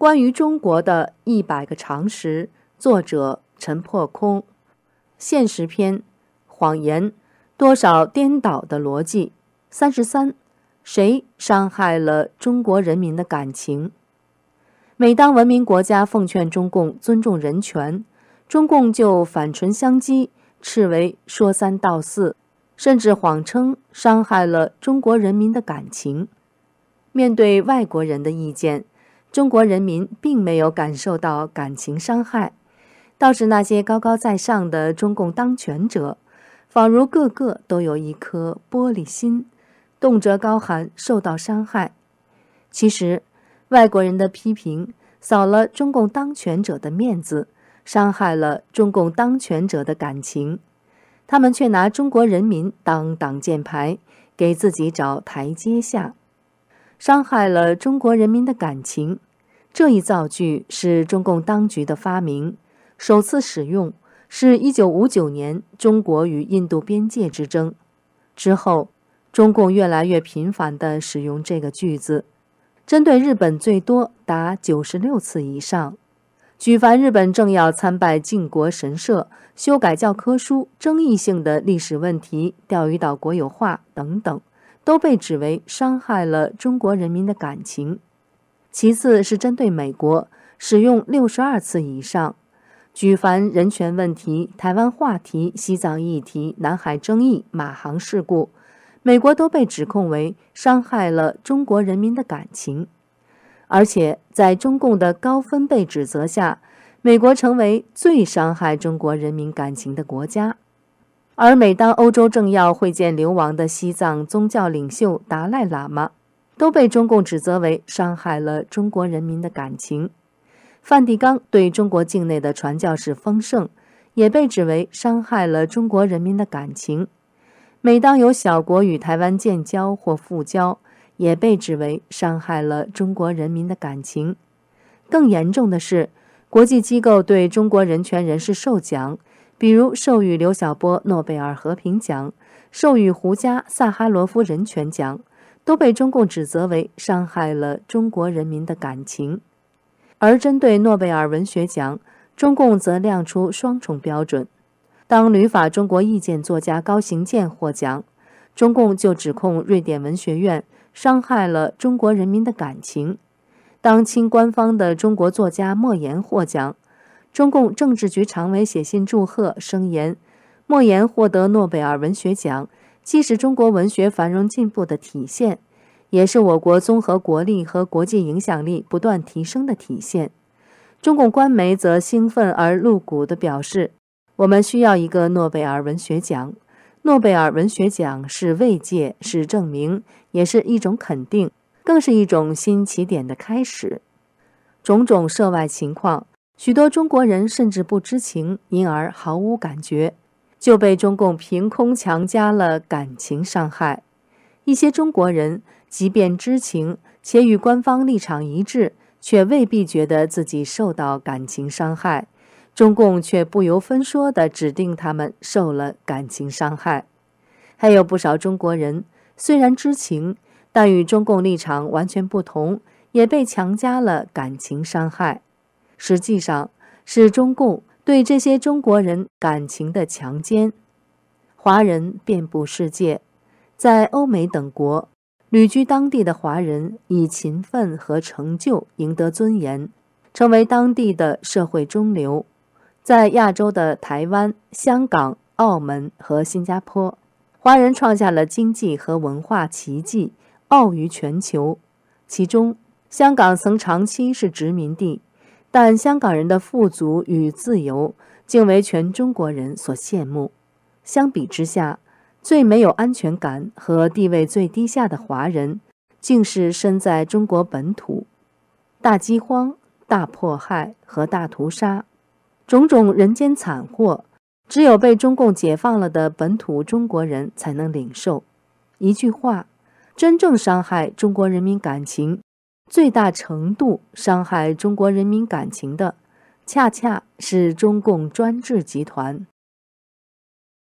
关于中国的一百个常识，作者陈破空。现实篇：谎言，多少颠倒的逻辑。三十三，谁伤害了中国人民的感情？每当文明国家奉劝中共尊重人权，中共就反唇相讥，斥为说三道四，甚至谎称伤害了中国人民的感情。面对外国人的意见。中国人民并没有感受到感情伤害，倒是那些高高在上的中共当权者，仿如个个都有一颗玻璃心，动辄高喊受到伤害。其实，外国人的批评扫了中共当权者的面子，伤害了中共当权者的感情，他们却拿中国人民当挡箭牌，给自己找台阶下。伤害了中国人民的感情，这一造句是中共当局的发明，首次使用是一九五九年中国与印度边界之争。之后，中共越来越频繁地使用这个句子，针对日本最多达九十六次以上，举凡日本政要参拜靖国神社、修改教科书、争议性的历史问题、钓鱼岛国有化等等。都被指为伤害了中国人民的感情。其次是针对美国，使用六十二次以上。举凡人权问题、台湾话题、西藏议题、南海争议、马航事故，美国都被指控为伤害了中国人民的感情。而且在中共的高分贝指责下，美国成为最伤害中国人民感情的国家。而每当欧洲政要会见流亡的西藏宗教领袖达赖喇嘛，都被中共指责为伤害了中国人民的感情。梵蒂冈对中国境内的传教士丰盛，也被指为伤害了中国人民的感情。每当有小国与台湾建交或复交，也被指为伤害了中国人民的感情。更严重的是，国际机构对中国人权人士授奖。比如授予刘晓波诺贝尔和平奖，授予胡佳萨哈罗夫人权奖，都被中共指责为伤害了中国人民的感情。而针对诺贝尔文学奖，中共则亮出双重标准：当旅法中国意见作家高行健获奖，中共就指控瑞典文学院伤害了中国人民的感情；当亲官方的中国作家莫言获奖。中共政治局常委写信祝贺，声言莫言获得诺贝尔文学奖，既是中国文学繁荣进步的体现，也是我国综合国力和国际影响力不断提升的体现。中共官媒则兴奋而露骨地表示：“我们需要一个诺贝尔文学奖。诺贝尔文学奖是慰藉，是证明，也是一种肯定，更是一种新起点的开始。”种种涉外情况。许多中国人甚至不知情，因而毫无感觉，就被中共凭空强加了感情伤害。一些中国人即便知情且与官方立场一致，却未必觉得自己受到感情伤害，中共却不由分说地指定他们受了感情伤害。还有不少中国人虽然知情，但与中共立场完全不同，也被强加了感情伤害。实际上是中共对这些中国人感情的强奸。华人遍布世界，在欧美等国旅居当地的华人以勤奋和成就赢得尊严，成为当地的社会中流。在亚洲的台湾、香港、澳门和新加坡，华人创下了经济和文化奇迹，傲于全球。其中，香港曾长期是殖民地。但香港人的富足与自由，竟为全中国人所羡慕。相比之下，最没有安全感和地位最低下的华人，竟是身在中国本土。大饥荒、大迫害和大屠杀，种种人间惨祸，只有被中共解放了的本土中国人才能领受。一句话，真正伤害中国人民感情。最大程度伤害中国人民感情的，恰恰是中共专制集团。